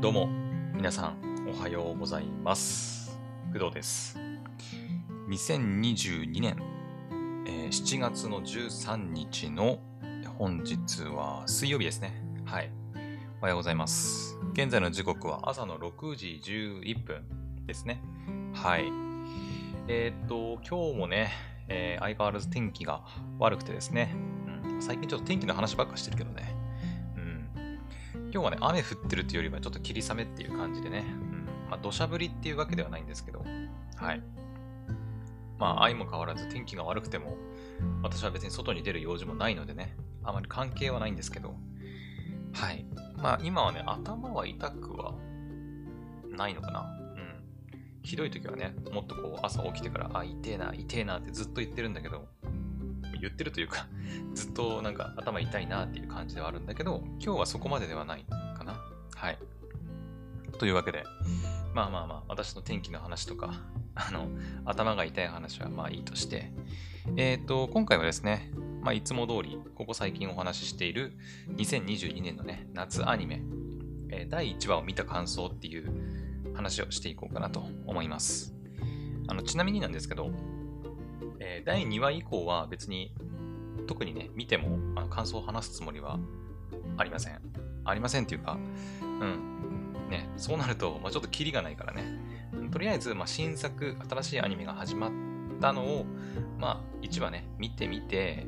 どうも、皆さん、おはようございます。工藤です。2022年、えー7月の13日の本日は水曜日ですね。はい。おはようございます。現在の時刻は朝の6時11分ですね。はい。えーっと、今日もね、えー相変わらず天気が悪くてですね、うん、最近ちょっと天気の話ばっかしてるけどね、今日はね、雨降ってるっていうよりはちょっと霧雨っていう感じでね、うん、まあ土砂降りっていうわけではないんですけど、はい。まあ、相も変わらず天気が悪くても、私は別に外に出る用事もないのでね、あまり関係はないんですけど、はい。まあ、今はね、頭は痛くはないのかな。うん。ひどい時はね、もっとこう、朝起きてから、あ、痛えな、痛えなってずっと言ってるんだけど、言ってるというか、ずっとなんか頭痛いなっていう感じではあるんだけど、今日はそこまでではないかな。はい。というわけで、まあまあまあ、私の天気の話とか、あの、頭が痛い話はまあいいとして、えっ、と、今回はですね、まあいつも通り、ここ最近お話ししている2022年のね、夏アニメ、えー第1話を見た感想っていう話をしていこうかなと思います。あの、ちなみになんですけど、えー第2話以降は別に特にね、見てもあの感想を話すつもりはありません。ありませんっていうか、うん。ね、そうなると、まあ、ちょっとキリがないからね。とりあえず、まあ、新作、新しいアニメが始まったのを、まあ、1話ね、見てみて、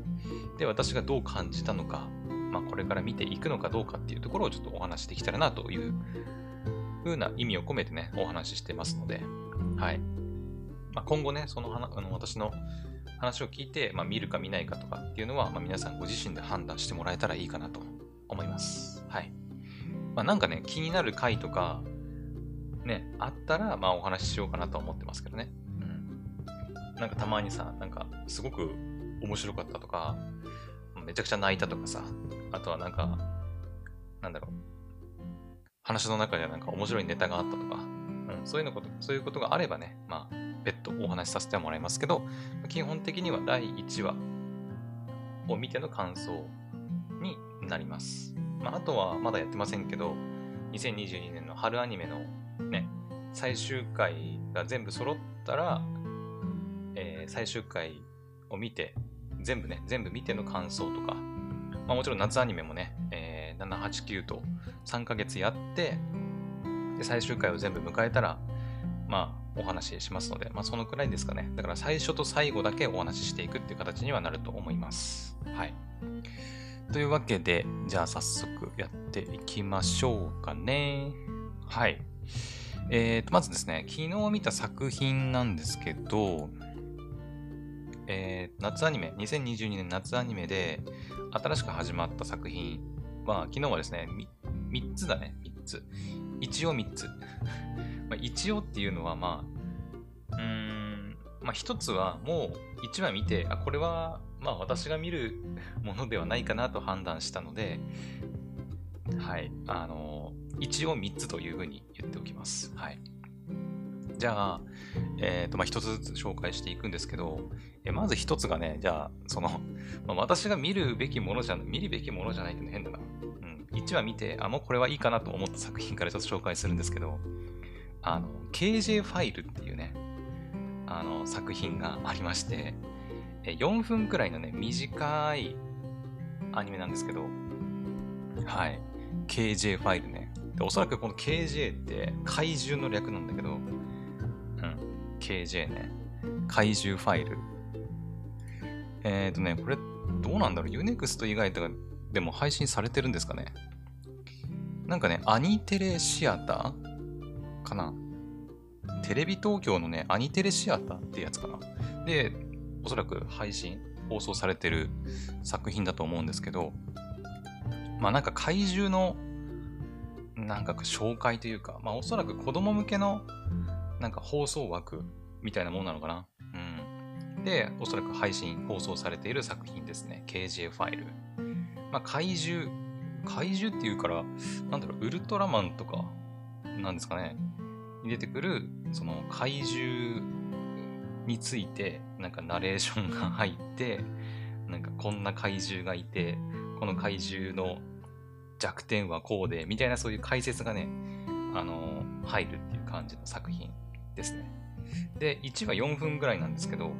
で、私がどう感じたのか、まあ、これから見ていくのかどうかっていうところをちょっとお話しできたらなという風な意味を込めてね、お話ししてますので、はい。まあ、今後ね、その話あの私の話を聞いて、まあ、見るか見ないかとかっていうのは、まあ、皆さんご自身で判断してもらえたらいいかなと思います。はい。まあ、なんかね、気になる回とか、ね、あったら、まあ、お話ししようかなと思ってますけどね。うん。なんかたまにさ、なんか、すごく面白かったとか、めちゃくちゃ泣いたとかさ、あとはなんか、なんだろう、話の中でなんか面白いネタがあったとか、うん、そういうのこと、そういうことがあればね、まあ、別途お話しさせてもらいますけど、基本的には第1話を見ての感想になります。まあ、あとはまだやってませんけど、2022年の春アニメのね、最終回が全部揃ったら、えー最終回を見て、全部ね、全部見ての感想とか、まあ、もちろん夏アニメもね、えー7、8、9と3ヶ月やって、で最終回を全部迎えたら、まあ、お話ししますので、まあ、そのくらいですかね。だから最初と最後だけお話ししていくっていう形にはなると思います。はい。というわけで、じゃあ早速やっていきましょうかね。はい。えーと、まずですね、昨日見た作品なんですけど、えー夏アニメ、2022年夏アニメで新しく始まった作品は、昨日はですね、3つだね、3つ。一応3つ。まあ、一応っていうのは、まあ、うーん、まあ、一つはもう1話見て、あ、これは、まあ、私が見るものではないかなと判断したので、はい、あの、一応3つというふうに言っておきます。はい。じゃあ、えっ、と、まあ、一つずつ紹介していくんですけど、えまず一つがね、じゃあ、その、まあ、私が見るべきものじゃ、見るべきものじゃないっての変だな。うん。1話見て、あ、もうこれはいいかなと思った作品からちょっと紹介するんですけど、あの、KJ ファイルっていうね、あの、作品がありまして、4分くらいのね、短いアニメなんですけど、はい。KJ ファイルね。でおそらくこの KJ って怪獣の略なんだけど、うん。KJ ね。怪獣ファイル。えっ、ー、とね、これどうなんだろう ?Unext 以外とかでも配信されてるんですかね？なんかね、アニテレシアターかなテレビ東京のね、アニテレシアターってやつかなで、おそらく配信、放送されてる作品だと思うんですけど、まあなんか怪獣のなんか紹介というか、まあおそらく子供向けのなんか放送枠みたいなものなのかなうん。で、おそらく配信、放送されている作品ですね。KJ ファイル。まあ怪獣、怪獣っていうから、なんだろう、ウルトラマンとか、なんですかね。に出てくる、その怪獣について、なんかナレーションが入って、なんかこんな怪獣がいて、この怪獣の弱点はこうで、みたいなそういう解説がね、あの、入るっていう感じの作品ですね。で、1話4分ぐらいなんですけど、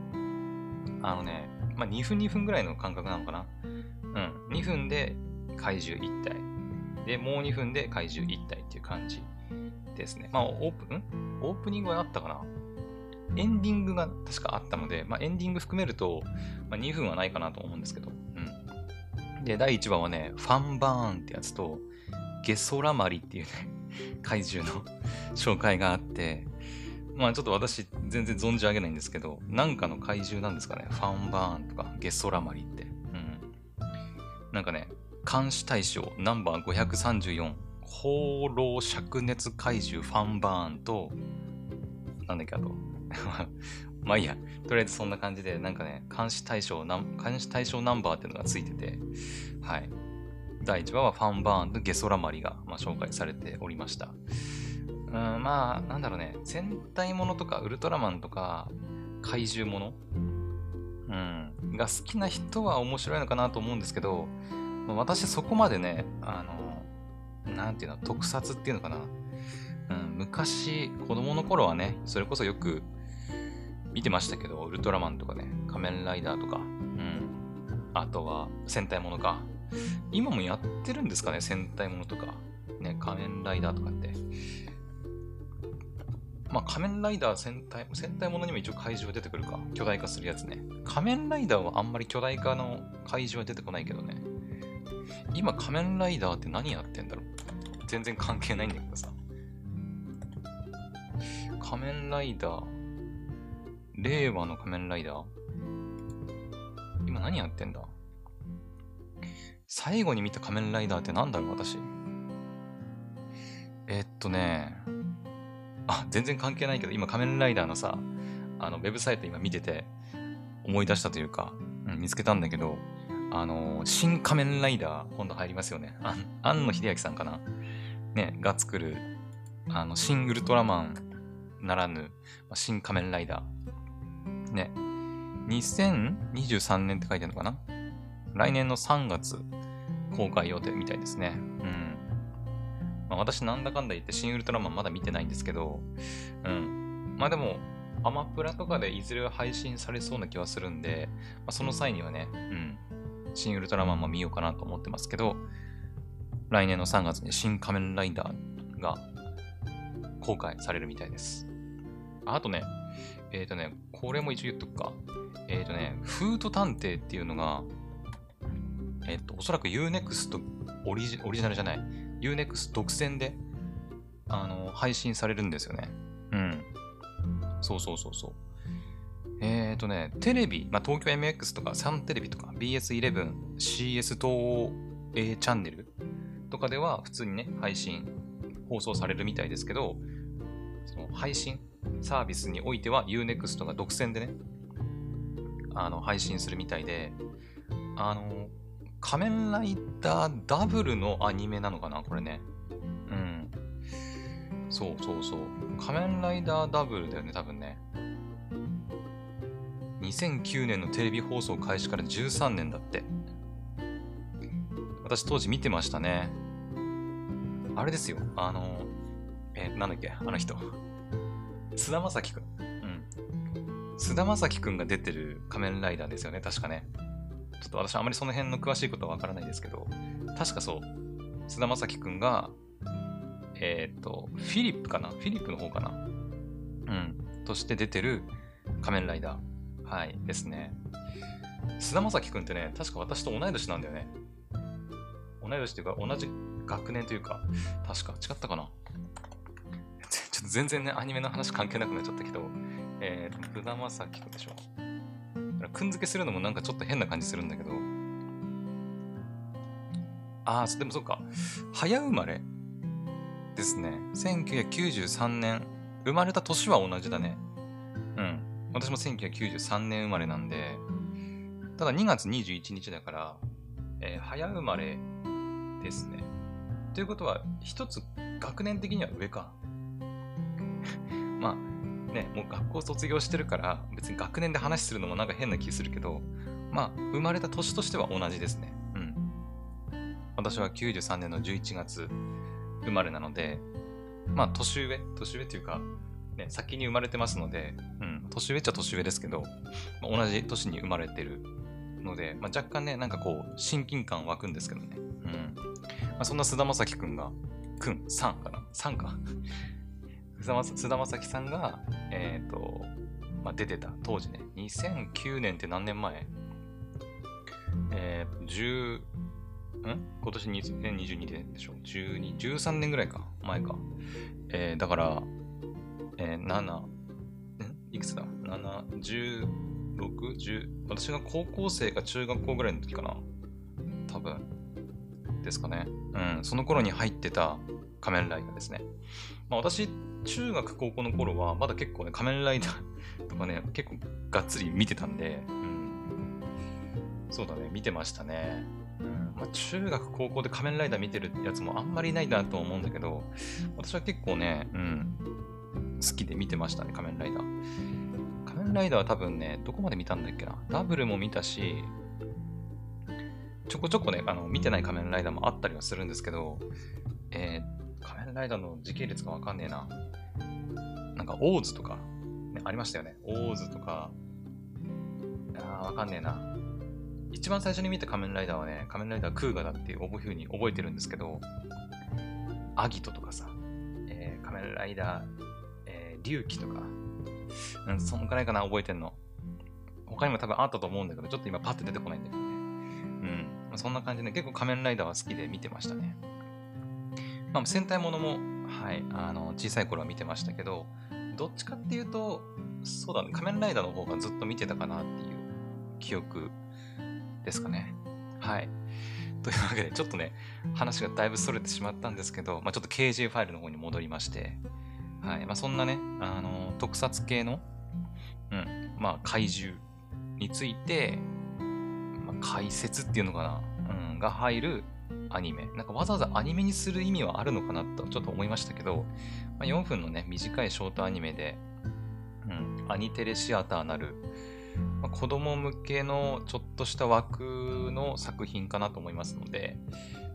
あのね、まあ、2分2分ぐらいの感覚なのかな。うん。2分で怪獣1体。で、もう2分で怪獣1体っていう感じですね。まあ、オープン？オープニングはあったかな？エンディングが確かあったので、まあ、エンディング含めると、まあ、2分はないかなと思うんですけど。うん。で、第1話はね、ファンバーンってやつと、ゲソラマリっていうね、怪獣の 紹介があって、まあちょっと私全然存じ上げないんですけど、なんかの怪獣なんですかね？ファンバーンとかゲソラマリって。うん。なんかね、監視対象ナンバー534、放浪灼熱怪獣ファンバーンと、なんだっけあと。まあいいや。とりあえずそんな感じで、なんかね、監視対象、監視対象ナンバーっていうのがついてて、はい。第1話はファンバーンとゲソラマリが、まあ、紹介されておりました。うん、まあ、なんだろうね、戦隊ものとかウルトラマンとか怪獣もの、うん、が好きな人は面白いのかなと思うんですけど、私そこまでね、あの、なんていうの、特撮っていうのかな？うん、昔、子供の頃はね、それこそよく見てましたけど、ウルトラマンとかね、仮面ライダーとか、うん、あとは戦隊ものか。今もやってるんですかね、戦隊ものとか。ね、仮面ライダーとかって。まあ、仮面ライダー戦隊、戦隊ものにも一応怪獣は出てくるか。巨大化するやつね。仮面ライダーはあんまり巨大化の怪獣は出てこないけどね。今、仮面ライダーって何やってんだろう？全然関係ないんだけどさ。仮面ライダー。令和の仮面ライダー？今何やってんだ？最後に見た仮面ライダーって何だろう私。えっとね、あ、全然関係ないけど、今仮面ライダーのさ、あの、ウェブサイト今見てて、思い出したというか、うん、見つけたんだけど、あのー、新仮面ライダー、今度入りますよね。あ庵野秀明さんかなね、が作る、あの、新ウルトラマンならぬ、新仮面ライダー。ね、2023年って書いてるのかな？来年の3月公開予定みたいですね。うん。まあ、私なんだかんだ言って新ウルトラマンまだ見てないんですけど、うん。まあでも、アマプラとかでいずれ配信されそうな気はするんで、まあ、その際にはね、うん。新ウルトラマンも見ようかなと思ってますけど、来年の3月に新仮面ライダーが公開されるみたいです。あとね、えっ、ー、とね、これも一応言っとくか。えっ、ー、とね、フード探偵っていうのが、えっ、ー、と、おそらく Unext オリジオリジナルじゃない、Unext 独占で、あの、配信されるんですよね。うん。そうそうそうそう。えっ、とね、テレビ、まあ、東京 MX とかサンテレビとか BS11、CS 東 A チャンネルとかでは普通にね、配信、放送されるみたいですけど、その配信サービスにおいては Unext が独占でね、あの、配信するみたいで、あの、仮面ライダーダブルのアニメなのかなこれね。うん。そうそうそう。仮面ライダーダブルだよね、多分ね。2009年のテレビ放送開始から13年だって。私当時見てましたね。あれですよ。あの、え、なんだっけ？あの人。菅田将暉くん。うん。菅田将暉くんが出てる仮面ライダーですよね、確かね。ちょっと私あまりその辺の詳しいことはわからないですけど、確かそう、菅田将暉くんが、えっ、ー、と、フィリップかな？フィリップの方かな？うん。として出てる仮面ライダー。はい、ですね。菅田将暉くんってね、確か私と同い年なんだよね。同い年っていうか、同じ学年というか、確か違ったかな？ちょっと全然ね、アニメの話関係なくなっちゃったけど、えー、菅田将暉くんでしょくんづけするのもなんかちょっと変な感じするんだけど。ああ、でもそっか。早生まれですね。1993年。生まれた年は同じだね。うん。私も1993年生まれなんで、ただ2月21日だから、えー、早生まれですね。ということは、一つ学年的には上か。まあ、ね、もう学校卒業してるから、別に学年で話するのもなんか変な気するけど、まあ、生まれた年としては同じですね。うん。私は93年の11月生まれなので、まあ、年上年上っていうか、ね、先に生まれてますので、うん、年上っちゃ年上ですけど、まあ、同じ年に生まれてるので、まあ、若干ね、なんかこう、親近感湧くんですけどね。うん。あ、そんな菅田将暉くんが、くん、さんかな ?3 か 菅田将暉さんが、えっ、ー、と、まあ、出てた当時ね、2009年って何年前？えー、10、ん？今年2022年でしょ ?12、13年ぐらいか。前か。えー、だから、えー、7、ん？いくつだ ?7、16、10、私が高校生か中学校ぐらいの時かな。ですかね。うん。その頃に入ってた仮面ライダーですね。まあ私、中学高校の頃は、まだ結構ね、仮面ライダー とかね、結構がっつり見てたんで、うん。そうだね、見てましたね。うんまあ、中学高校で仮面ライダー見てるやつもあんまりいないなと思うんだけど、私は結構ね、うん、好きで見てましたね、仮面ライダー。仮面ライダーは多分ね、どこまで見たんだっけな。ダブルも見たし、ちょこちょこね、あの見てない仮面ライダーもあったりはするんですけど、えー、仮面ライダーの時系列がわかんねえな。なんか、オーズとか、ね、ありましたよね。オーズとか、あー、わかんねえな。一番最初に見た仮面ライダーはね、仮面ライダークーガだっていうふうに覚えてるんですけど、アギトとかさ、えー、仮面ライダー、えー、龍騎とか、うん、そのくらいかな、覚えてんの。他にも多分あったと思うんだけど、ちょっと今パッて出てこないんだけどね。うん。そんな感じで、ね、結構仮面ライダーは好きで見てましたね。まあ、戦隊ものも、はい、あの、小さい頃は見てましたけど、どっちかっていうと、そうだね、仮面ライダーの方がずっと見てたかなっていう記憶ですかね。はい。というわけで、ちょっとね、話がだいぶそれてしまったんですけど、まあ、ちょっと KJ ファイルの方に戻りまして、はい。まあ、そんなね、あの、特撮系の、うん、まあ、怪獣について、解説っていうのかな、うん、が入るアニメ。なんかわざわざアニメにする意味はあるのかなとちょっと思いましたけど、まあ、4分のね、短いショートアニメで、うん、アニテレシアターなる、まあ、子供向けのちょっとした枠の作品かなと思いますので、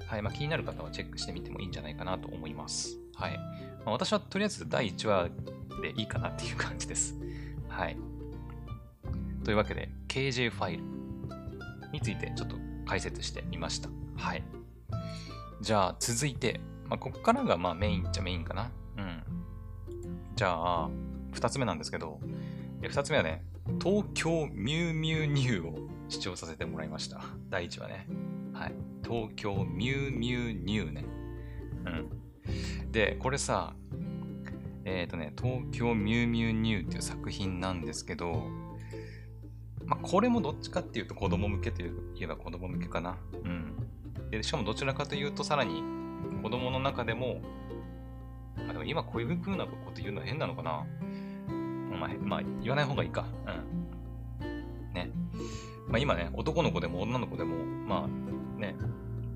はいまあ、気になる方はチェックしてみてもいいんじゃないかなと思います。はい。まあ、私はとりあえず第1話でいいかなっていう感じです。はい。というわけで、KJ ファイルについてちょっと解説してみました。はい。じゃあ続いて、まあ、ここからがまあメインっちゃメインかな。うん。じゃあ、2つ目なんですけど、2つ目はね、東京ミュウミュウニューを視聴させてもらいました。第1話ね。はい。東京ミュウミュウニューね。うん。で、これさ、えっ、ー、とね、東京ミュウミュウニューっていう作品なんですけど、まあ、これもどっちかっていうと子供向けといえば子供向けかな。うん。で、しかもどちらかというと、さらに子供の中でも、まあ、でも今こういう風なこと言うのは変なのかな。まあ、まあ、言わない方がいいか。うん。ね。まあ今ね、男の子でも女の子でも、まあね、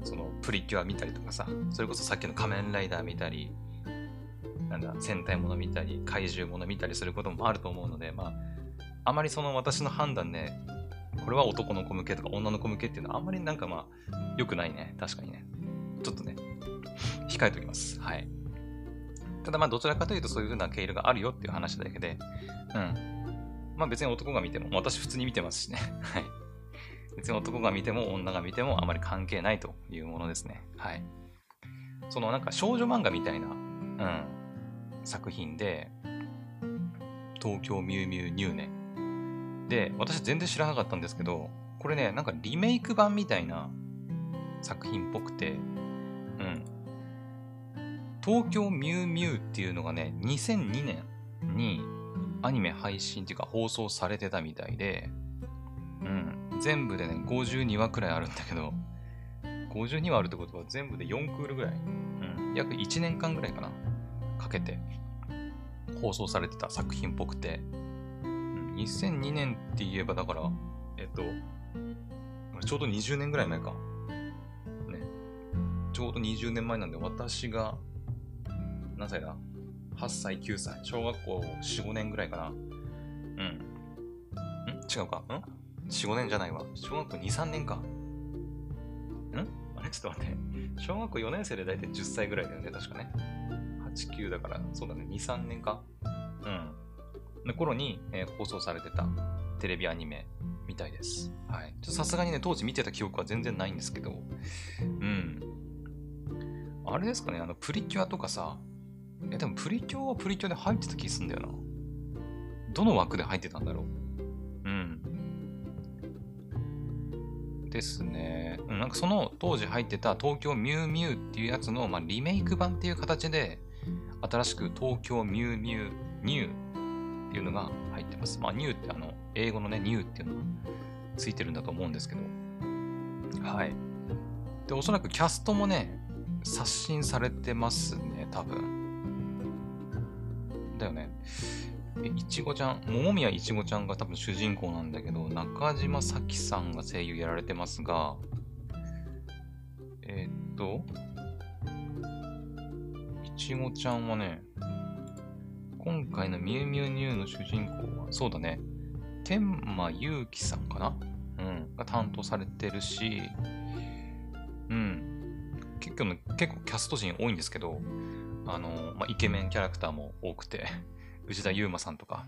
そのプリキュア見たりとかさ、それこそさっきの仮面ライダー見たり、なんだ、戦隊もの見たり、怪獣もの見たりすることもあると思うので、まあ、あまりその私の判断で、これは男の子向けとか女の子向けっていうのはあんまりなんかまあ、良くないね。確かにね。ちょっとね、控えておきます。はい。ただまあ、どちらかというとそういう風な経路があるよっていう話だけで、うん。まあ別に男が見ても、私普通に見てますしね。はい。別に男が見ても女が見てもあまり関係ないというものですね。はい。そのなんか少女漫画みたいな、うん、作品で、東京ミュウミュウニューね。で、私全然知らなかったんですけど、これね、なんかリメイク版みたいな作品っぽくて、うん。東京ミュウミュウっていうのがね、2002年にアニメ配信っていうか放送されてたみたいで、うん。全部でね、52話くらいあるんだけど、52話あるってことは全部で4クールぐらい、うん。約1年間ぐらいかな。かけて放送されてた作品っぽくて、2002年って言えばだから、えっと、ちょうど20年ぐらい前か。ね。ちょうど20年前なんで、私が、何歳だ ?8 歳、9歳。小学校4、5年ぐらいかな。うん。ん？違うか？ん ?4、5年じゃないわ。小学校2、3年か。ん？あれ？ちょっと待って。小学校4年生で大体10歳ぐらいだよね、確かね。8、9だから、そうだね、2、3年か。うん。の頃に、えー、放送されてたテレビアニメみたいです。はい。さすがにね、当時見てた記憶は全然ないんですけど、うん。あれですかね、あの、プリキュアとかさ、え、でもプリキュアはプリキュアで入ってた気すんだよな。どの枠で入ってたんだろう。うん。ですね。うん、なんかその当時入ってた東京ミュウミュウっていうやつの、まあ、リメイク版っていう形で、新しく東京ミュウミュウニューっていうのが入ってます。まあ、ニューってあの、英語のね、ニューっていうのがついてるんだと思うんですけど。はい。で、おそらくキャストもね、刷新されてますね、多分。だよね。いちごちゃん、桃宮いちごちゃんが多分主人公なんだけど、中島咲さんが声優やられてますが、えー、っと、いちごちゃんはね、今回のミュウミュウニューの主人公は、そうだね、天馬祐希さんかな？うん、が担当されてるし、うん、結構、結構キャスト陣多いんですけど、あの、まあ、イケメンキャラクターも多くて、内田祐馬さんとか、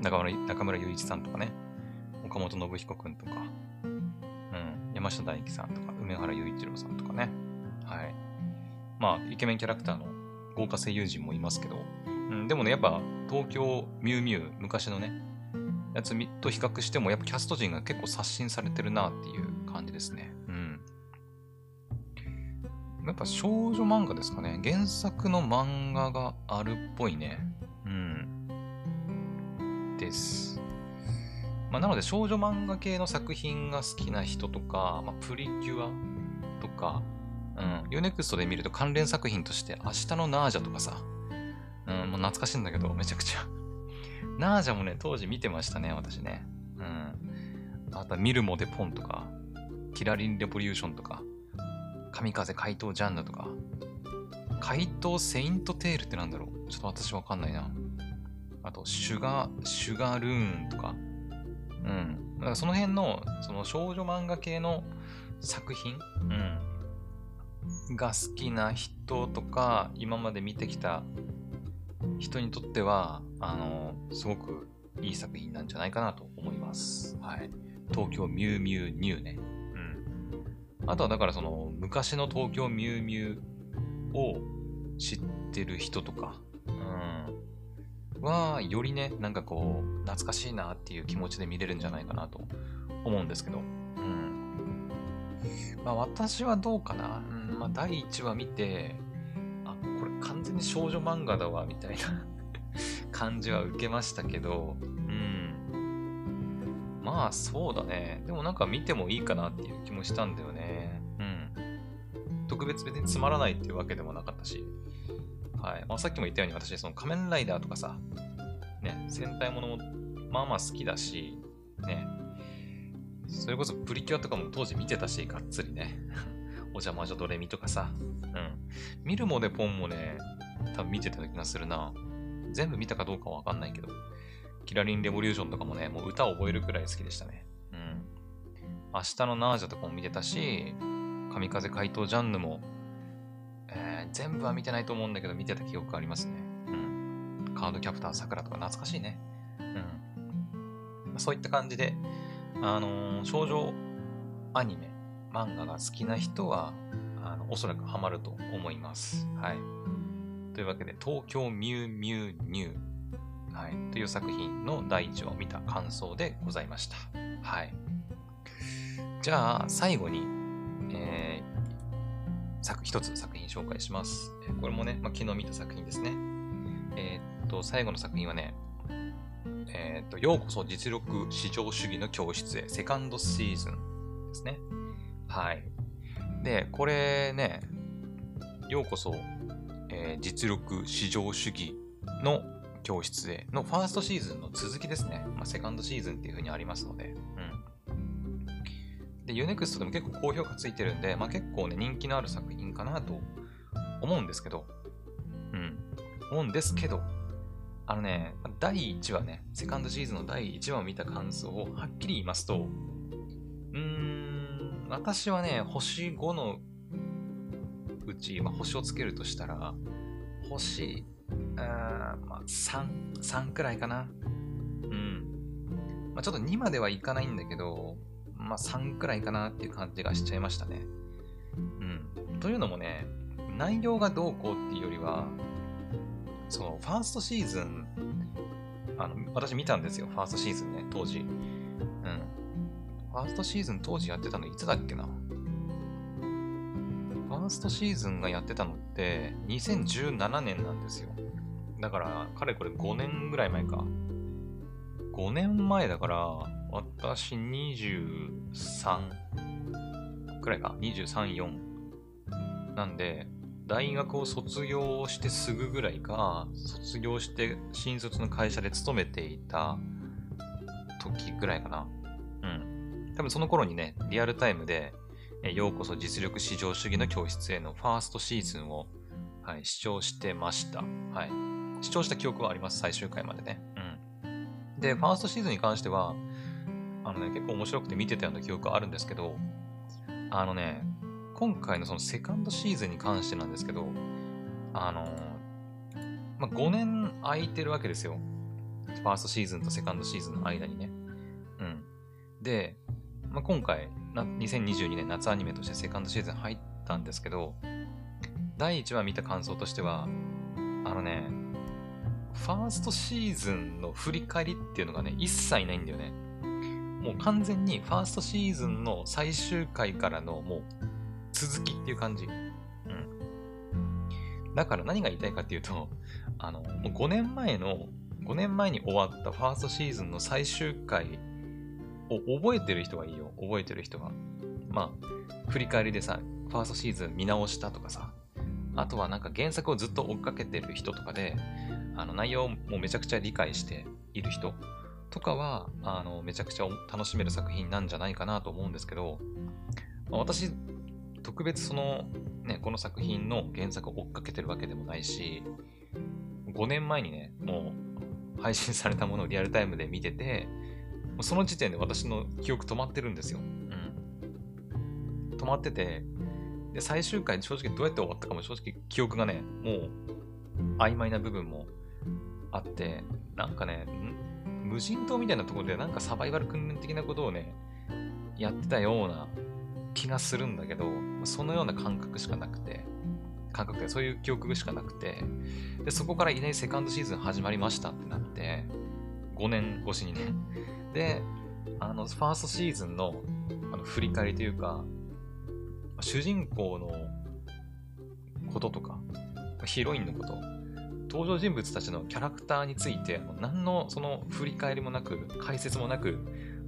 中村中村雄一さんとかね、岡本信彦くんとか、うん、山下大輝さんとか、梅原雄一郎さんとかね。はい。まあ、イケメンキャラクターの豪華声優陣もいますけど、でもね、やっぱ東京ミュウミュウ、昔のね、やつと比較しても、やっぱキャスト陣が結構刷新されてるなっていう感じですね。うん。やっぱ少女漫画ですかね。原作の漫画があるっぽいね。うん。です。まあ、なので少女漫画系の作品が好きな人とか、まあ、プリキュアとか、うん、 U-NEXT で見ると関連作品として明日のナージャとかさ、うん、もう懐かしいんだけど、めちゃくちゃ ナージャもね、当時見てましたね、私ね。うん。あとはミルモでポンとか、キラリンレボリューションとか、神風怪盗ジャンヌとか、怪盗セイントテールってなんだろう？ちょっと私わかんないな。あと、シュガー、シュガシュガルーンとか。うん。だからその辺の、その少女漫画系の作品、うん。が好きな人とか、今まで見てきた人にとっては、あの、すごくいい作品なんじゃないかなと思います。はい。東京ミュウミュウニューね。うん。あとはだからその、昔の東京ミュウミュウを知ってる人とか、うん、は、よりね、なんかこう、懐かしいなっていう気持ちで見れるんじゃないかなと思うんですけど、うん。まあ私はどうかな。うん、まあ第1話見て、完全に少女漫画だわ、みたいな 感じは受けましたけど、うん。まあそうだね。でもなんか見てもいいかなっていう気もしたんだよねうん。特別別につまらないっていうわけでもなかったし、はいまあ、さっきも言ったように私、その仮面ライダーとかさ、ね、戦隊ものもまあまあ好きだし、ね、それこそプリキュアとかも当時見てたし、がっつりね。お邪魔女ドレミとかさ、うん。見るもね、ポンもね、多分見てた気がするな。全部見たかどうかはわかんないけど、キラリンレボリューションとかもね、もう歌を覚えるくらい好きでしたね。うん。明日のナージャとかも見てたし、神風怪盗ジャンヌも、えー、全部は見てないと思うんだけど、見てた記憶ありますね。うん。カードキャプターさくらとか懐かしいね。うん。そういった感じで、あのー、少女アニメ、漫画が好きな人は、あのおそらくハマると思います。はい。というわけで、東京ミュウミュウニュー、はい、という作品の第1話を見た感想でございました。はい。じゃあ、最後に、えー、作一つ作品紹介します。これもね、まあ、昨日見た作品ですね。えー、っと、最後の作品はね、えー、っと、ようこそ実力至上主義の教室へ、セカンドシーズンですね。はい。で、これね、ようこそ、えー、実力至上主義の教室へのファーストシーズンの続きですね。まあ、セカンドシーズンっていう風にありますので、うんで、Unext でも結構高評価ついてるんで、まあ結構ね、人気のある作品かなと思うんですけど、うん。思うんですけど、あのね、第1話ね、セカンドシーズンの第1話を見た感想をはっきり言いますと、うーん、私はね、星5のうち、まあ、星をつけるとしたら、星、あまあ、3、3くらいかな。うん。まあ、ちょっと2まではいかないんだけど、まあ、3くらいかなっていう感じがしちゃいましたね。うん。というのもね、内容がどうこうっていうよりは、その、ファーストシーズン、あの、私見たんですよ、ファーストシーズンね、当時。ファーストシーズン当時やってたのいつだっけな？ファーストシーズンがやってたのって2017年なんですよ。だから、かれこれ5年ぐらい前か。5年前だから、私23くらいか。23、4。なんで、大学を卒業してすぐぐらいか、卒業して新卒の会社で勤めていた時ぐらいかな。多分その頃にね、リアルタイムで、えようこそ実力至上主義の教室へのファーストシーズンを、はい、視聴してました。はい。視聴した記憶はあります、最終回までね。うん。で、ファーストシーズンに関しては、あのね、結構面白くて見てたような記憶はあるんですけど、あのね、今回のそのセカンドシーズンに関してなんですけど、あのまあ、5年空いてるわけですよ。ファーストシーズンとセカンドシーズンの間にね。うん。で、まあ、今回、2022年夏アニメとしてセカンドシーズン入ったんですけど、第1話見た感想としては、あのね、ファーストシーズンの振り返りっていうのがね、一切ないんだよね。もう完全にファーストシーズンの最終回からのもう続きっていう感じ。うん。だから何が言いたいかっていうと、あの、もう5年前の、5年前に終わったファーストシーズンの最終回を覚えてる人がいいよ。覚えてる人が。まあ、振り返りでさ、ファーストシーズン見直したとかさ、あとはなんか原作をずっと追っかけてる人とかで、あの内容もめちゃくちゃ理解している人とかは、あのめちゃくちゃ楽しめる作品なんじゃないかなと思うんですけど、まあ、私、特別その、ね、この作品の原作を追っかけてるわけでもないし、5年前にね、もう配信されたものをリアルタイムで見てて、その時点で私の記憶止まってるんですよ。うん。止まってて、で、最終回正直どうやって終わったかも正直記憶がね、もう曖昧な部分もあって、なんかね、無人島みたいなところでなんかサバイバル訓練的なことをね、やってたような気がするんだけど、そのような感覚しかなくて、感覚でそういう記憶しかなくて、で、そこからいきなりセカンドシーズン始まりましたってなって、5年越しにね、で、あの、ファーストシーズンのあの振り返りというか、主人公のこととか、ヒロインのこと、登場人物たちのキャラクターについて、何のその振り返りもなく、解説もなく、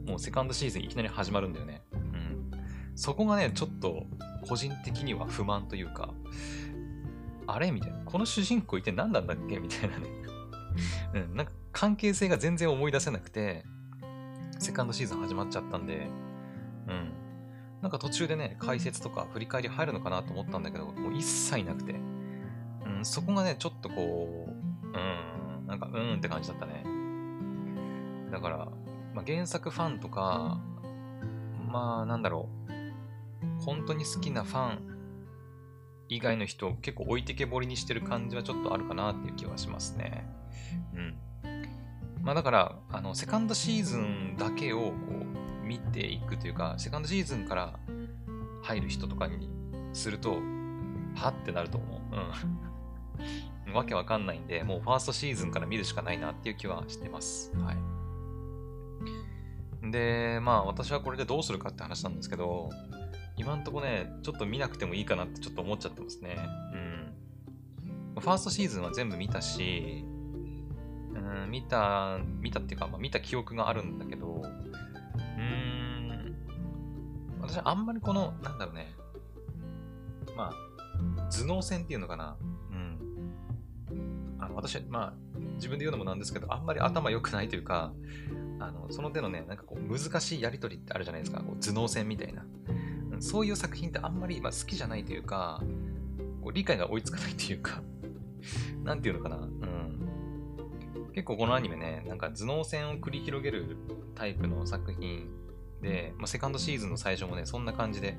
もうセカンドシーズンいきなり始まるんだよね。うん。そこがね、ちょっと個人的には不満というか、あれ？みたいな。この主人公一体何なんだっけ？みたいなね。うん。なんか関係性が全然思い出せなくて、セカンドシーズン始まっちゃったんで、うん。なんか途中でね、解説とか振り返り入るのかなと思ったんだけど、もう一切なくて、うん、そこがね、ちょっとこう、うん、なんか、うーんって感じだったね。だから、まあ、原作ファンとか、まあ、なんだろう、本当に好きなファン以外の人を結構置いてけぼりにしてる感じはちょっとあるかなっていう気はしますね。うん。まあだから、あの、セカンドシーズンだけをこう見ていくというか、セカンドシーズンから入る人とかにすると、はってなると思う。うん。わけわかんないんで、もうファーストシーズンから見るしかないなっていう気はしてます。はい。で、まあ私はこれでどうするかって話なんですけど、今んとこね、ちょっと見なくてもいいかなってちょっと思っちゃってますね。うん。ファーストシーズンは全部見たし、うん、見た、見たっていうか、まあ、見た記憶があるんだけど、うーん、私あんまりこの、なんだろうね、まあ、頭脳戦っていうのかな、うん。あの私、まあ、自分で言うのもなんですけど、あんまり頭良くないというか、あのその手のね、なんかこう、難しいやりとりってあるじゃないですか、こう頭脳戦みたいな。そういう作品ってあんまり、まあ、好きじゃないというか、こう理解が追いつかないというか、なんていうのかな、うん。結構このアニメね、なんか頭脳戦を繰り広げるタイプの作品で、まあ、セカンドシーズンの最初もね、そんな感じで、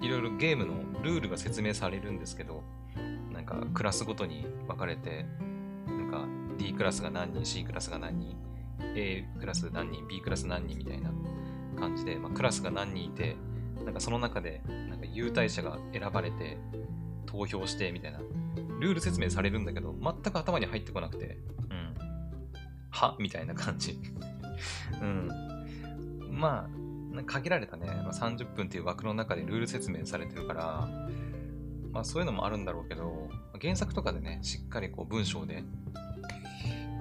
いろいろゲームのルールが説明されるんですけど、なんかクラスごとに分かれて、なんか D クラスが何人、C クラスが何人、A クラス何人、B クラス何人みたいな感じで、まあ、クラスが何人いて、なんかその中で、なんか優待者が選ばれて、投票してみたいな、ルール説明されるんだけど、全く頭に入ってこなくて、は？みたいな感じ。うん。まあ、限られたね、まあ、30分っていう枠の中でルール説明されてるから、まあそういうのもあるんだろうけど、原作とかでね、しっかりこう文章で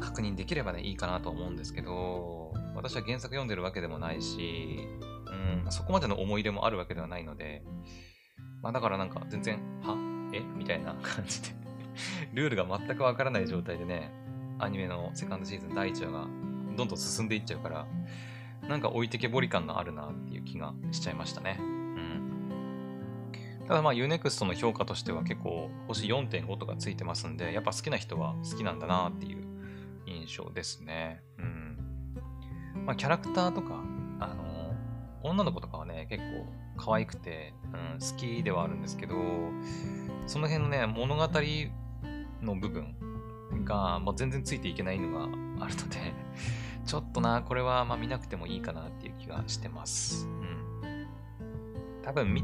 確認できればね、いいかなと思うんですけど、私は原作読んでるわけでもないし、うん、そこまでの思い入れもあるわけではないので、まあだからなんか全然、は？え？みたいな感じで。ルールが全くわからない状態でね、アニメのセカンドシーズン第1話がどんどん進んでいっちゃうから、なんか置いてけぼり感があるなっていう気がしちゃいましたね。うん。ただまあ UNEXT の評価としては結構星4.5とかついてますんで、やっぱ好きな人は好きなんだなっていう印象ですね。うん。まあ、キャラクターとか、あの、女の子とかはね、結構可愛くて、うん、好きではあるんですけど、その辺のね、物語の部分が、まあ、全然ついていけないのがあるので、ちょっとな、これはま見なくてもいいかなっていう気がしてます。うん。多分み、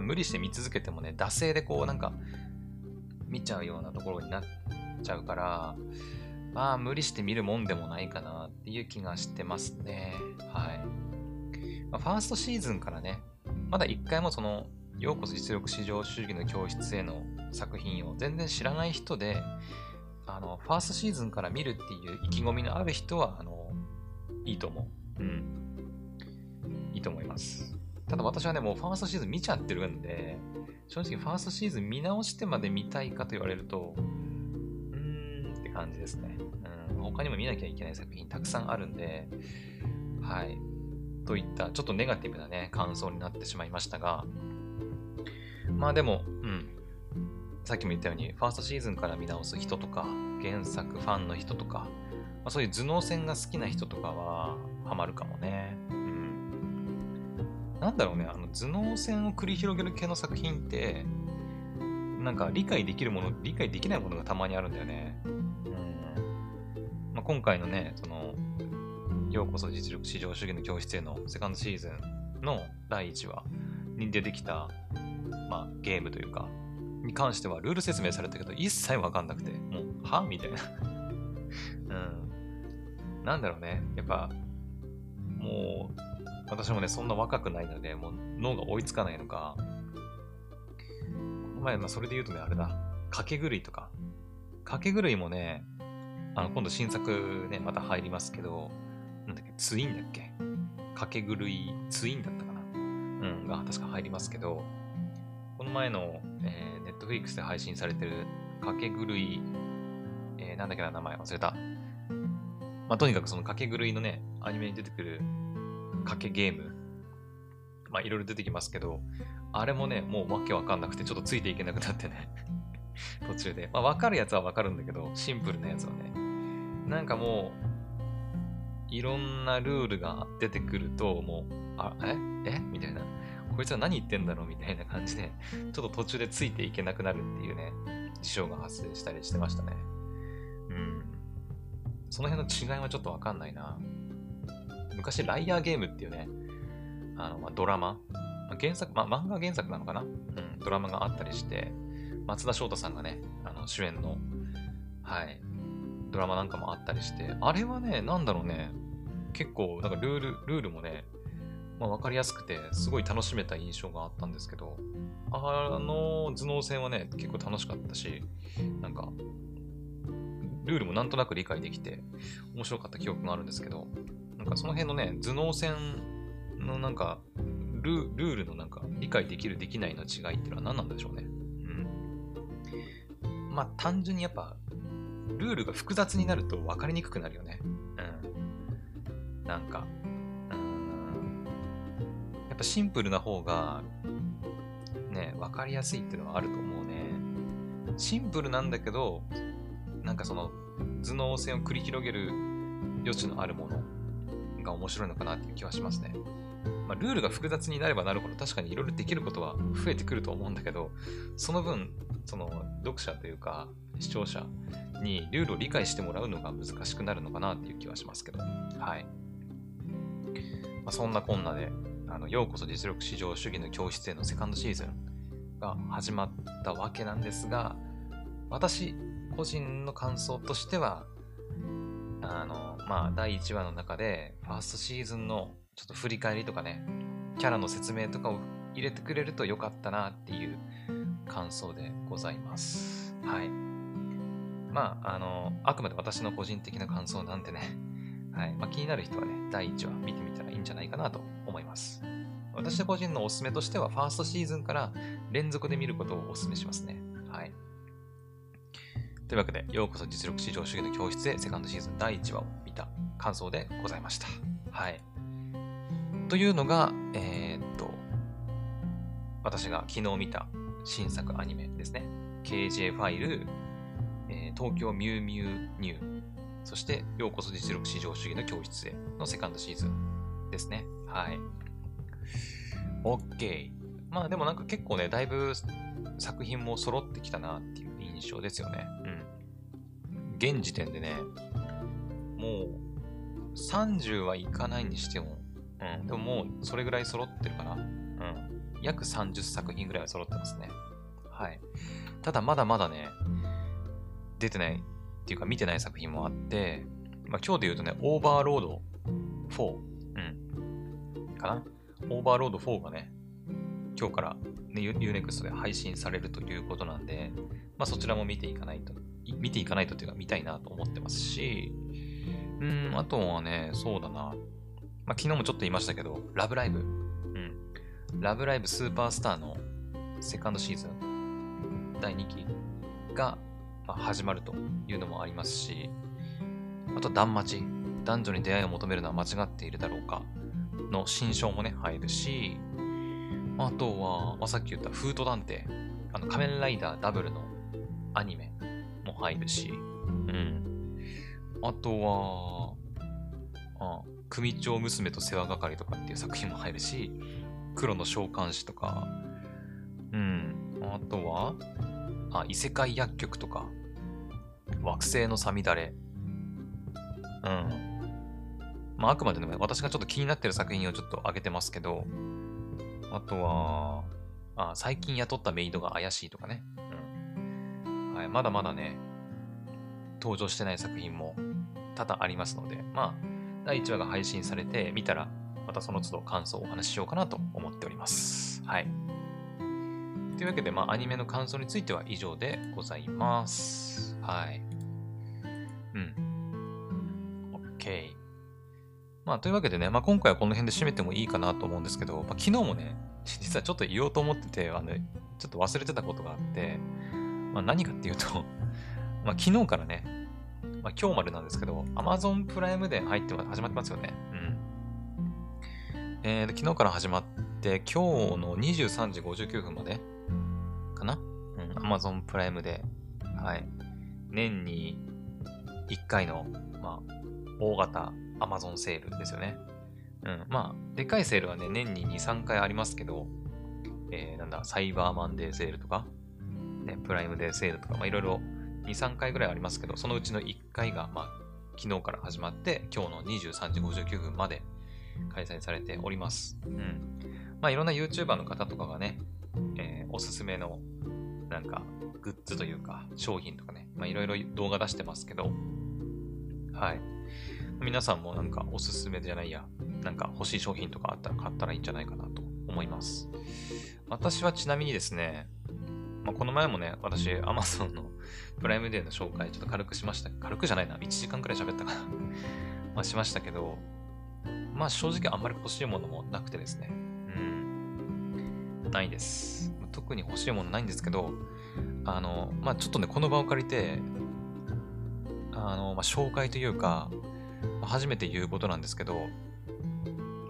無理して見続けてもね、惰性でこうなんか、見ちゃうようなところになっちゃうから、まあ無理して見るもんでもないかなっていう気がしてますね。はい。まあ、ファーストシーズンからね、まだ一回もその、ようこそ実力至上主義の教室への作品を全然知らない人で、あの、ファーストシーズンから見るっていう意気込みのある人は、あの、いいと思う。うん。いいと思います。ただ私はね、もうファーストシーズン見ちゃってるんで、正直ファーストシーズン見直してまで見たいかと言われると、うーんって感じですね。うん、他にも見なきゃいけない作品たくさんあるんで、はい。といったちょっとネガティブなね、感想になってしまいましたが、まあでも、うん。さっきも言ったように、ファーストシーズンから見直す人とか、原作ファンの人とか、まあ、そういう頭脳戦が好きな人とかは、ハマるかもね。うん。なんだろうね、あの頭脳戦を繰り広げる系の作品って、なんか理解できるもの、理解できないものがたまにあるんだよね。うんまあ、今回のね、その、ようこそ実力至上主義の教室へのセカンドシーズンの第1話に出てきた、まあ、ゲームというか、に関してはルール説明されたけど、一切わかんなくて、もう、は？みたいな。うん。なんだろうね。やっぱ、もう、私もね、そんな若くないので、もう脳が追いつかないのか、この前、まあ、それで言うとね、あれだ、掛け狂いとか、掛け狂いもね、あの、今度新作ね、また入りますけど、なんだっけ、ツインだっけ？掛け狂い、ツインだったかな？うん、が確か入りますけど、この前の、トフリックスで配信されてる掛け狂い、えー、なんだっけな、名前忘れた。まあ、とにかくその掛け狂いのね、アニメに出てくる掛けゲーム、まあ、いろいろ出てきますけど、あれもね、もうわけわかんなくて、ちょっとついていけなくなってね 途中で。まあ、わかるやつはわかるんだけど、シンプルなやつはね、なんかもう、いろんなルールが出てくると、もう、あ、え？え？みたいな。こいつは何言ってんだろうみたいな感じで、ちょっと途中でついていけなくなるっていうね、事象が発生したりしてましたね。うん。その辺の違いはちょっとわかんないな。昔、ライアーゲームっていうね、あの、まあ、ドラマ、ま、原作、まあ、漫画原作なのかな？うん、ドラマがあったりして、松田翔太さんがね、あの主演の、はい、ドラマなんかもあったりして、あれはね、なんだろうね、結構、なんかルール、ルールもね、まあ、分かりやすくて、すごい楽しめた印象があったんですけど、あの頭脳戦はね、結構楽しかったし、なんか、ルールもなんとなく理解できて、面白かった記憶があるんですけど、なんかその辺のね、頭脳戦のなんかル、ルールのなんか、理解できる、できないの違いっていうのは何なんでしょうね。うん。まあ、単純にやっぱ、ルールが複雑になると分かりにくくなるよね。うん。なんか、っぱシンプルな方が、ね、分かりやすいっていうのはあると思うね。シンプルなんだけど、なんかその頭脳戦を繰り広げる余地のあるものが面白いのかなっていう気はしますね。まあ、ルールが複雑になればなるほど確かにいろいろできることは増えてくると思うんだけど、その分、その読者というか視聴者にルールを理解してもらうのが難しくなるのかなっていう気はしますけど、はい。まあ、そんなこんなで、あのようこそ実力至上主義の教室へのセカンドシーズンが始まったわけなんですが、私個人の感想としては、あの、まあ、第1話の中で、ファーストシーズンのちょっと振り返りとかね、キャラの説明とかを入れてくれるとよかったなっていう感想でございます。はい。まあ、あの、あくまで私の個人的な感想なんでね、はい。まあ、気になる人はね、第1話見てみたらいいんじゃないかなと思います。私個人のおすすめとしては、ファーストシーズンから連続で見ることをお勧めしますね。はい。というわけで、ようこそ実力至上主義の教室へセカンドシーズン第1話を見た感想でございました。はい。というのが、えー、っと、私が昨日見た新作アニメですね。KJ ファイル、えー、東京ミュウミュウニュー、そしてようこそ実力至上主義の教室へのセカンドシーズンですね。はい。OK。まあでもなんか結構ね、だいぶ作品も揃ってきたなっていう印象ですよね。うん。現時点でね、もう30はいかないにしても、うん、でももうそれぐらい揃ってるかな。うん。約30作品ぐらいは揃ってますね。はい。ただまだまだね、出てないっていうか見てない作品もあって、まあ、今日で言うとね、オーバーロード4、うん、かな？オーバーロード4がね、今日から、ね、 U-NEXT で配信されるということなんで、まあ、そちらも見ていかないと、見ていかないとというか見たいなと思ってますし、うん、あとはね、そうだな。まあ、昨日もちょっと言いましたけど、ラブライブ。うん。ラブライブスーパースターのセカンドシーズン、第2期が、始まるというのもありますし、あと、断末。男女に出会いを求めるのは間違っているだろうか。の新章もね、入るし、あとは、まあ、さっき言ったフート探偵、あの仮面ライダーダブルのアニメも入るし、うん。あとは、あ組長娘と世話係とかっていう作品も入るし、黒の召喚師とか、うん。あとは、あ、異世界薬局とか、惑星のさみだれ、うん。まあ、あくまでね、私がちょっと気になってる作品をちょっと挙げてますけど、あとは、あ最近雇ったメイドが怪しいとかね。うん。はい、まだまだね、登場してない作品も多々ありますので、まあ、第1話が配信されて見たら、またその都度感想をお話ししようかなと思っております。はい。というわけで、まあ、アニメの感想については以上でございます。はい。うん。OK。まあ、というわけでね、まあ、今回はこの辺で締めてもいいかなと思うんですけど、まあ、昨日もね、実はちょっと言おうと思ってて、あの、ちょっと忘れてたことがあって、まあ、何かっていうと まあ、昨日からね、まあ、今日までなんですけど、Amazon プライムで入って始まってますよね。うん。えー、昨日から始まって、今日の23時59分までな？うん、Amazon プライムで、はい。年に1回の、まあ、大型 Amazon セールですよね。うん。まあ、でかいセールはね、年に2、3回ありますけど、えー、なんだ、サイバーマンデーセールとか、ね、プライムデーセールとか、まあ、いろいろ2、3回ぐらいありますけど、そのうちの1回が、まあ、昨日から始まって、今日の23時59分まで開催されております。うん。まあ、いろんな YouTuber の方とかがね、えー、おすすめの、なんか、グッズというか、商品とかね、ま、いろいろ動画出してますけど、はい。皆さんもなんかおすすめじゃないや、なんか欲しい商品とかあったら買ったらいいんじゃないかなと思います。私はちなみにですね、まあ、この前もね、私、Amazon の プライムデーの紹介ちょっと軽くしました。軽くじゃないな。1時間くらい喋ったかな まあしましたけど、まあ正直あんまり欲しいものもなくてですね。うん。ないです。特に欲しいものないんですけど、あの、まあちょっとね、この場を借りて、あの、まあ紹介というか、初めて言うことなんですけど、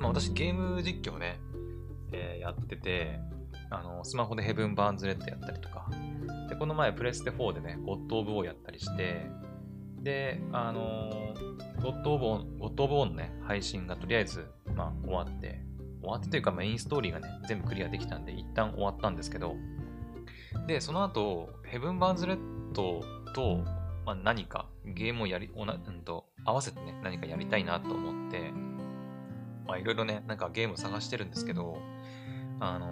まあ、私ゲーム実況ね、えー、やってて、あの、スマホでヘブン・バーンズ・レッドやったりとか、で、この前プレステ4でね、ゴッド・オブ・ウォーやったりして、で、あのゴッド・オブ・ウォー、ゴッド・オブ・ウォーのね、配信がとりあえず、まあ、終わって、終わってというかメインストーリーがね、全部クリアできたんで、一旦終わったんですけど、で、その後、ヘブン・バーンズ・レッドと、まあ、何かゲームをやり、おなうんと、合わせてね、何かやりたいなと思って、まあいろいろね、なんかゲームを探してるんですけど、あの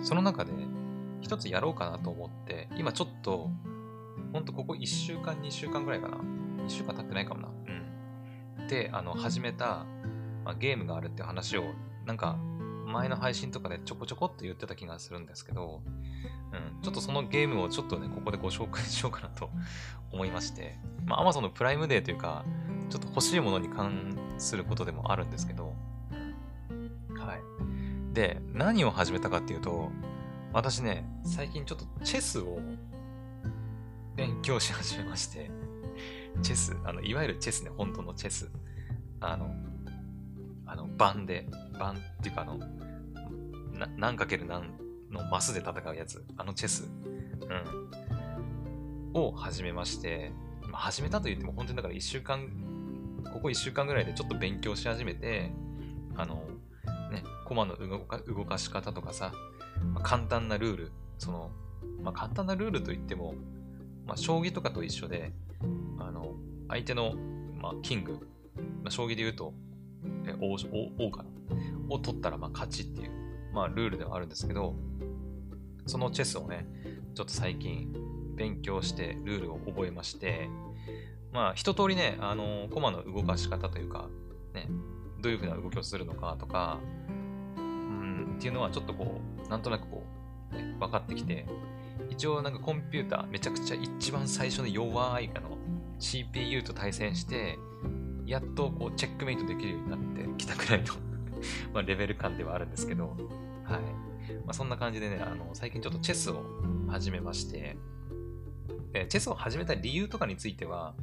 ー、その中で一つやろうかなと思って、今ちょっと、ほんとここ1週間、2週間ぐらいかな。2週間経ってないかもな。うん。で、あの、始めた、まあ、ゲームがあるって話を、なんか、前の配信とかでちょこちょこっと言ってた気がするんですけど、うん、ちょっとそのゲームをちょっとね、ここでご紹介 しようかなと思いまして、まあ、Amazon のプライムデーというか、ちょっと欲しいものに関することでもあるんですけど、はい。で、何を始めたかっていうと、私ね、最近ちょっとチェスを勉強し始めまして、チェス、あの、いわゆるチェスね、本当のチェス。あの、あの、盤で、盤っていうかあの、な何かける何のマスで戦うやつ、あのチェス、うん、を始めまして、始めたと言っても本当にだから1週間、ここ1週間ぐらいでちょっと勉強し始めて、あの、ね、コマの動か動かし方とかさ、まあ、簡単なルール、その、まあ、簡単なルールといっても、まあ、将棋とかと一緒で、あの、相手の、まあ、キング、まあ、将棋で言うと、え王王王かな？を取ったらまあ勝ちっていう、まあ、ルールではあるんですけど、そのチェスをね、ちょっと最近勉強してルールを覚えまして、まあ一通りね、あの、コマの動かし方というか、ね、どういう風な動きをするのかとか、うん、っていうのはちょっとこう、なんとなくこう、ね、分かってきて、一応なんかコンピューター、めちゃくちゃ一番最初の弱いあの CPU と対戦して、やっとこうチェックメイトできるようになってきたくらいの まレベル感ではあるんですけど、はい。まあ、そんな感じでね、あの、最近ちょっとチェスを始めまして、でチェスを始めた理由とかについては、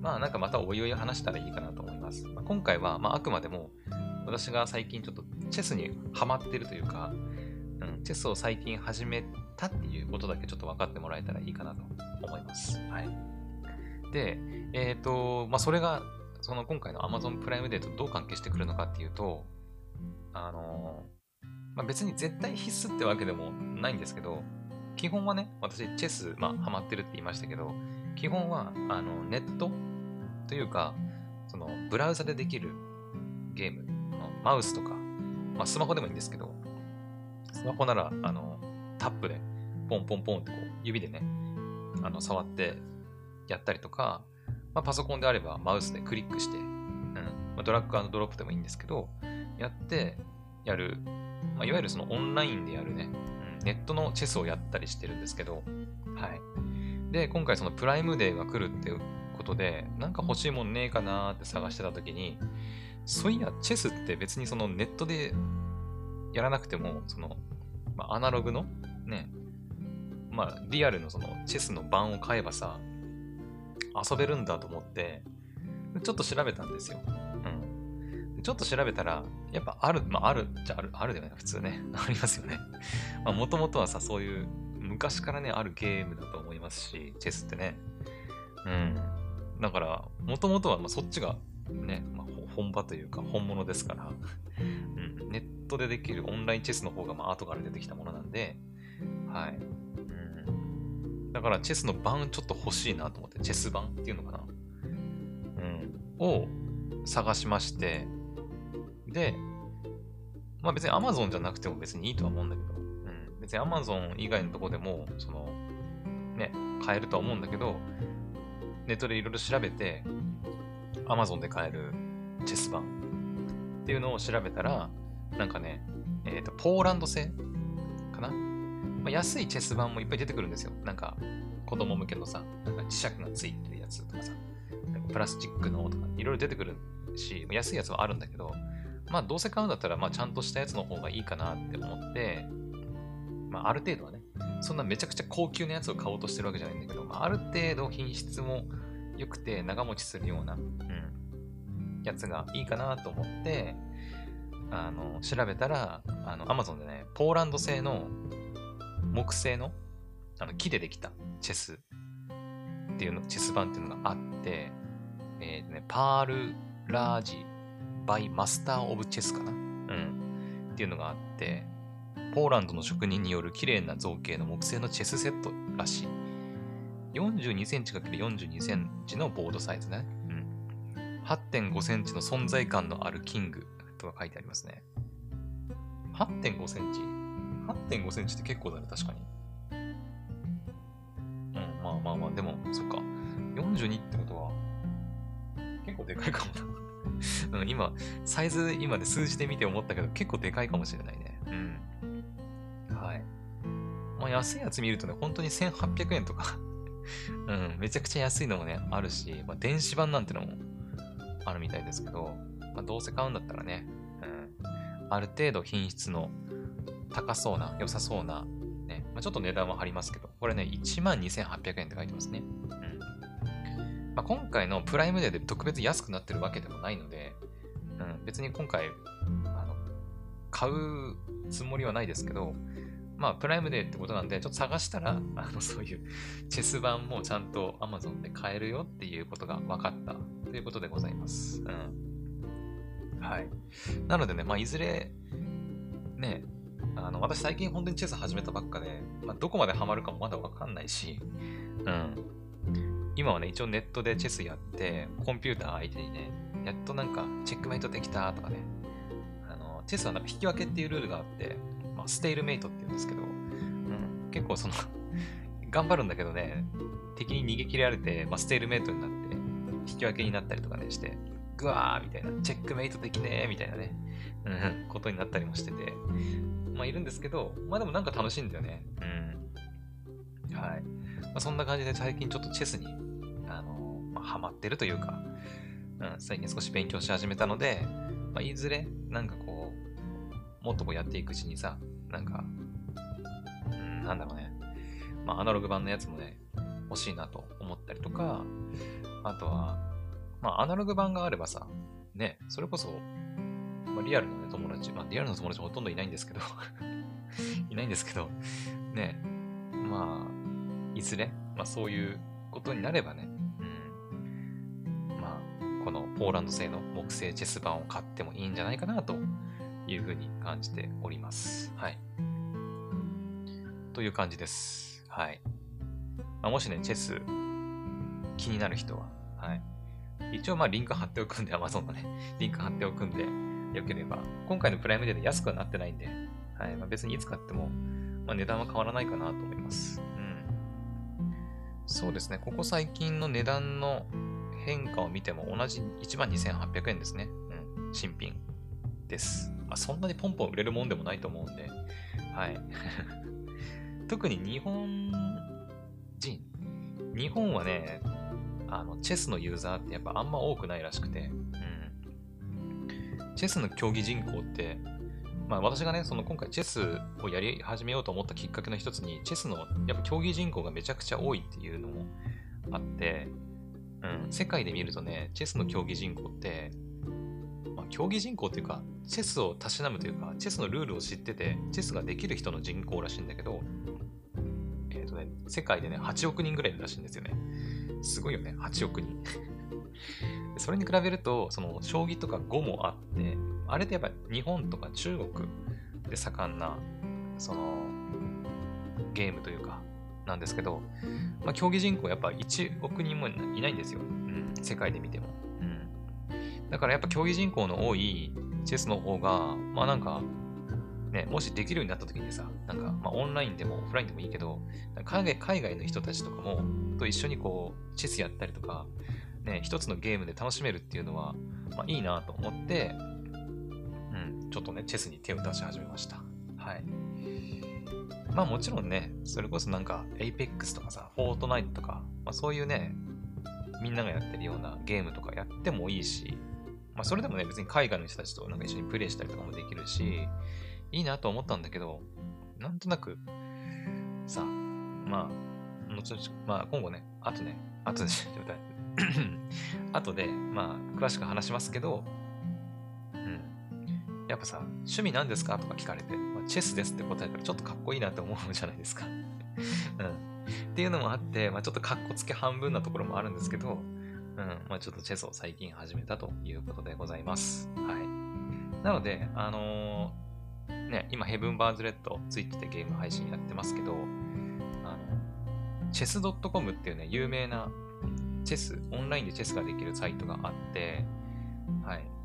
まあなんかまたおいおい話したらいいかなと思います。まあ、今回は、まあくまでも、私が最近ちょっとチェスにハマってるというか、うん、チェスを最近始めたっていうことだけちょっと分かってもらえたらいいかなと思います。はい。で、えっ、ー、と、まあそれが、その今回の Amazon プライムデーとどう関係してくるのかっていうと、あのまあ、別に絶対必須ってわけでもないんですけど、基本はね、私、チェス、まあ、ハマってるって言いましたけど、基本は、あの、ネットというか、その、ブラウザでできるゲーム、マウスとか、まあ、スマホでもいいんですけど、スマホなら、あの、タップで、ポンポンポンってこう、指でね、あの、触ってやったりとか、まあ、パソコンであれば、マウスでクリックして、うん、まあ、ドラッグドロップでもいいんですけど、やってやる。まあ、いわゆるそのオンラインでやるね、うん、ネットのチェスをやったりしてるんですけど、はい。で、今回そのプライムデーが来るってことで、なんか欲しいもんねえかなーって探してた時に、そういや、チェスって別にそのネットでやらなくても、その、まあ、アナログのね、まあ、リアルのそのチェスの盤を買えばさ、遊べるんだと思って、ちょっと調べたんですよ。うんちょっと調べたら、やっぱある、まああるじゃある、あるだよね、普通ね。ありますよね。まあもともとはさ、そういう昔からね、あるゲームだと思いますし、チェスってね。うん。だから、もともとはまあそっちがね、まあ、本場というか本物ですから、うん、ネットでできるオンラインチェスの方がまあ後から出てきたものなんで、はい。だからチェスの盤ちょっと欲しいなと思って、チェス盤っていうのかな。うん。を探しまして、で、まあ別に Amazon じゃなくても別にいいとは思うんだけど、うん、別に Amazon 以外のとこでも、その、ね、買えるとは思うんだけど、ネットでいろいろ調べて、Amazon で買えるチェス版っていうのを調べたら、なんかね、えっ、ー、と、ポーランド製かな、まあ、安いチェス版もいっぱい出てくるんですよ。なんか、子供向けのさ、なんか磁石がついてるやつとかさ、プラスチックのとか、いろいろ出てくるし、安いやつはあるんだけど、まあどうせ買うんだったら、まあちゃんとしたやつの方がいいかなって思って、まあある程度はね、そんなめちゃくちゃ高級なやつを買おうとしてるわけじゃないんだけど、まあ、ある程度品質も良くて長持ちするような、うん、やつがいいかなと思って、あの、調べたら、あの、アマゾンでね、ポーランド製の木製のあの木でできたチェスっていうの、チェス盤っていうのがあって、え、ー、ね、 Pearl Large by Master of Chess かな？うん。っていうのがあって、ポーランドの職人による綺麗な造形の木製のチェスセットらしい。42センチ ×42 センチのボードサイズね。うん。8.5センチの存在感のあるキングとか書いてありますね。8.5センチ？?8.5 センチって結構だね、確かに。うん、まあまあまあ、でも、そっか。42ってことは、結構でかいかもな うん、今、サイズ、今で数字で見て思ったけど、結構でかいかもしれないね。うん。はい。まあ、安いやつ見るとね、本当に1800円とか うん、めちゃくちゃ安いのもね、あるし、まあ、電子版なんてのもあるみたいですけど、まあ、どうせ買うんだったらね、うん、ある程度品質の高そうな、良さそうな、ね、まあ、ちょっと値段は張りますけど、これね、12,800円って書いてますね。うん。まあ、今回のプライムデーで特別安くなってるわけでもないので、うん、別に今回、あの、買うつもりはないですけど、まあ、プライムデーってことなんで、ちょっと探したら、あの、そういうチェス版もちゃんと Amazon で買えるよっていうことが分かったということでございます。うん。はい。なのでね、まあ、いずれ、ね、あの、私最近本当にチェス始めたばっかで、まあ、どこまでハマるかもまだ分かんないし、うん。今はね、一応ネットでチェスやって、コンピューター相手にね、やっとなんか、チェックメイトできたとかね、あの、チェスはなんか引き分けっていうルールがあって、まあ、ステイルメイトって言うんですけど、うん、結構その 頑張るんだけどね、敵に逃げ切られて、まあ、ステイルメイトになって、引き分けになったりとかねして、グワーみたいな、チェックメイトできねーみたいなね、うん、ことになったりもしてて、まあいるんですけど、まあでもなんか楽しいんだよね。うん。はい。まあ、そんな感じで最近ちょっとチェスに、あのまあ、ハマってるというか、うん、最近少し勉強し始めたので、まあ、いずれ、なんかこう、もっとこうやっていくうちにさ、なんか、うん、なんだろうね。まあ、アナログ版のやつもね、欲しいなと思ったりとか、あとは、まあ、アナログ版があればさ、ね、それこそ、まあ、リアルのね、友達、まあ、リアルの友達ほとんどいないんですけど いないんですけど、ね、まあ、いずれ、まあ、そういうことになればね、うん、まあ、このポーランド製の木製チェス盤を買ってもいいんじゃないかなというふうに感じております。はい。という感じです。はい。まあ、もしね、チェス気になる人は、はい。一応まあリンク貼っておくんで、Amazon のね、リンク貼っておくんで、よければ、今回のプライムデーで安くはなってないんで、はい。まあ、別にいつ買っても、まあ、値段は変わらないかなと思います。うん。そうですね。ここ最近の値段の変化を見ても同じ12,800円ですね。うん。新品です。まあ、そんなにポンポン売れるもんでもないと思うんで、はい。特に日本人、日本はね、あの、チェスのユーザーってやっぱあんま多くないらしくて、チェスの競技人口って、まあ私がね、その今回チェスをやり始めようと思ったきっかけの一つに、チェスのやっぱ競技人口がめちゃくちゃ多いっていうのもあって、うん、世界で見るとね、チェスの競技人口って、まあ競技人口っていうか、チェスをたしなむというか、チェスのルールを知ってて、チェスができる人の人口らしいんだけど、えっ、ー、とね、世界でね、8億人ぐらいいるらしいんですよね。すごいよね、8億人。それに比べると、その、将棋とか碁もあっ、あれってやっぱ日本とか中国で盛んな、その、ゲームというか、なんですけど、まあ、競技人口やっぱ1億人もいないんですよ。うん、世界で見ても。うんだからやっぱ競技人口の多いチェスの方が、まあなんか、ね、もしできるようになった時にさ、なんか、まあオンラインでもオフラインでもいいけど、海外海外の人たちとかも、と一緒にこう、チェスやったりとか、ね、一つのゲームで楽しめるっていうのは、まあいいなと思って、ちょっとね、チェスに手を出し始めました。はい。まあもちろんね、それこそなんか、Apex とかさ、フォートナイトとか、まあそういうね、みんながやってるようなゲームとかやってもいいし、まあ、それでもね、別に海外の人たちとなんか一緒にプレイしたりとかもできるし、いいなと思ったんだけど、なんとなく、さ、まあ、もちろん、まあ、今後ね、あとね、あとで、あとで、まあ、詳しく話しますけど、やっぱさ、趣味何ですかとか聞かれて、まあ、チェスですって答えたらちょっとかっこいいなって思うじゃないですか。うん。っていうのもあって、まあ、ちょっとかっこつけ半分なところもあるんですけど、うん、まあちょっとチェスを最近始めたということでございます。はい。なので、あのー、ね、今、ヘブンバーズレッド、ツイッチでゲーム配信やってますけど、あの、チェス .com っていうね、有名なチェス、オンラインでチェスができるサイトがあって、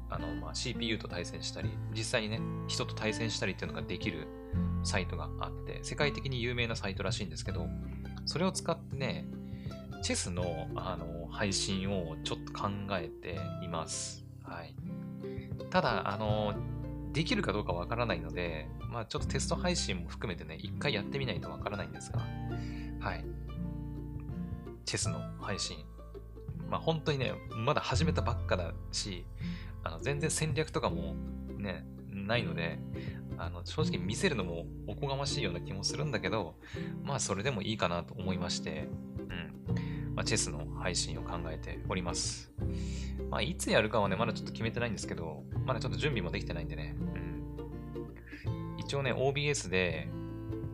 あの、まあ、CPU と対戦したり、実際にね、人と対戦したりっていうのができるサイトがあって、世界的に有名なサイトらしいんですけど、それを使ってね、チェスのあの配信をちょっと考えています。はい。ただ、あの、できるかどうかわからないので、まあちょっとテスト配信も含めてね、一回やってみないとわからないんですが、はい。チェスの配信。まあ本当にね、まだ始めたばっかだし、あの全然戦略とかもね、ないので、あの正直見せるのもおこがましいような気もするんだけど、まあそれでもいいかなと思いまして、うん。まあ、チェスの配信を考えております。まあいつやるかはね、まだちょっと決めてないんですけど、まだちょっと準備もできてないんでね、うん。一応ね、OBS で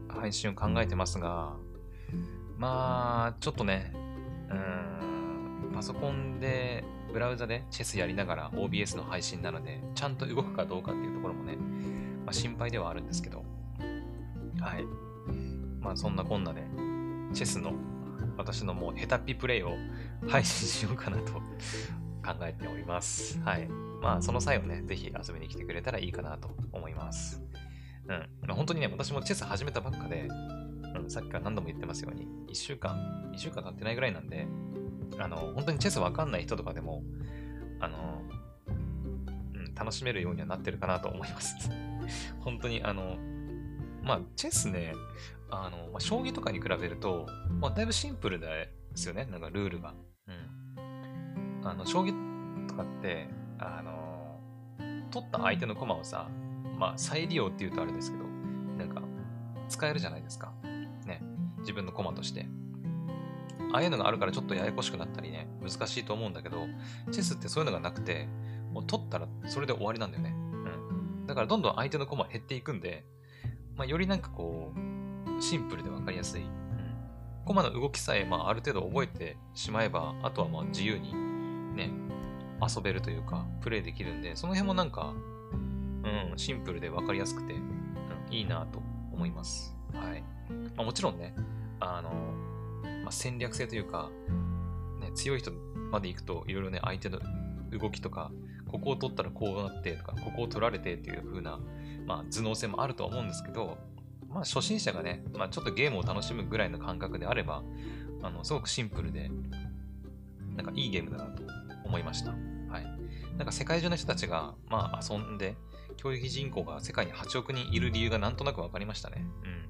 配信を考えてますが、まあ、ちょっとね、うん、パソコンで、ブラウザでチェスやりながら OBS の配信なので、ちゃんと動くかどうかっていうところもね、まあ、心配ではあるんですけど、はい。まあそんなこんなで、チェスの私のもうヘタピプレイを配信しようかなと 考えております。はい。まあその際をね、ぜひ遊びに来てくれたらいいかなと思います。うん。まあ本当にね、私もチェス始めたばっかで、うん、さっきから何度も言ってますように、1週間、1週間経ってないぐらいなんで、あの、本当にチェスわかんない人とかでも、あの、うん、楽しめるようにはなってるかなと思います。本当に、あの、まあ、チェスね、あの、まあ、将棋とかに比べると、まあ、だいぶシンプルですよね、なんかルールが。うん。あの、将棋とかって、あの、取った相手の駒をさ、まあ、再利用って言うとあれですけど、なんか、使えるじゃないですか。ね。自分の駒として。ああいうのがあるからちょっとややこしくなったりね、難しいと思うんだけど、チェスってそういうのがなくて、もう取ったらそれで終わりなんだよね。うんだからどんどん相手の駒減っていくんで、まあ、よりなんかこう、シンプルでわかりやすい。うん。駒の動きさえ、まあ、ある程度覚えてしまえば、あとはまあ自由にね、遊べるというか、プレイできるんで、その辺もなんか、うん、シンプルでわかりやすくて、うん、いいなと思います。はい。まあ、もちろんね、あの、まあ、戦略性というか、ね、強い人まで行くと、いろいろね、相手の動きとか、ここを取ったらこうなってとか、ここを取られてっていう風な、まあ、頭脳性もあるとは思うんですけど、まあ、初心者がね、まあ、ちょっとゲームを楽しむぐらいの感覚であれば、あの、すごくシンプルで、なんかいいゲームだなと思いました。はい。なんか世界中の人たちが、まあ、遊んで、教育人口が世界に8億人いる理由がなんとなく分かりましたね。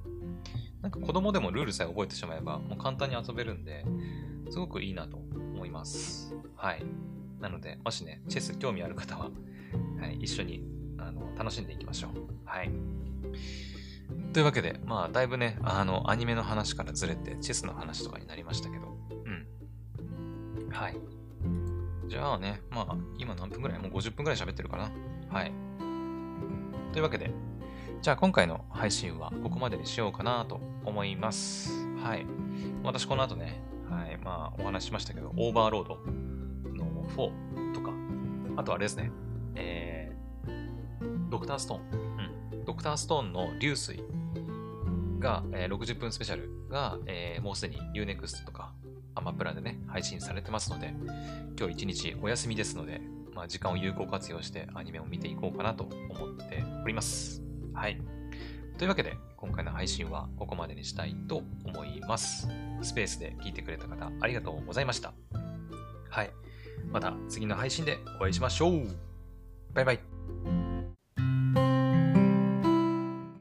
うん。なんか子供でもルールさえ覚えてしまえば、もう簡単に遊べるんで、すごくいいなと思います。はい。なので、もしね、チェス興味ある方は、はい、一緒にあの楽しんでいきましょう。はい。というわけで、まあ、だいぶね、あの、アニメの話からずれて、チェスの話とかになりましたけど、うん。はい。じゃあね、まあ、今何分ぐらい？もう50分ぐらい喋ってるかな。はい。というわけで、じゃあ今回の配信はここまでにしようかなと思います。はい。私この後ね、はい、まあお話ししましたけど、オーバーロードの4とか、あとあれですね、えー、ドクターストーン。うん。ドクターストーンの流水が、えー、60分スペシャルが、えー、もうすでに Unext とかアマプラでね、配信されてますので、今日一日お休みですので、まあ、時間を有効活用してアニメを見ていこうかなと思っております。はい。というわけで、今回の配信はここまでにしたいと思います。スペースで聞いてくれた方、ありがとうございました。はい。また次の配信でお会いしましょう。バイバイ。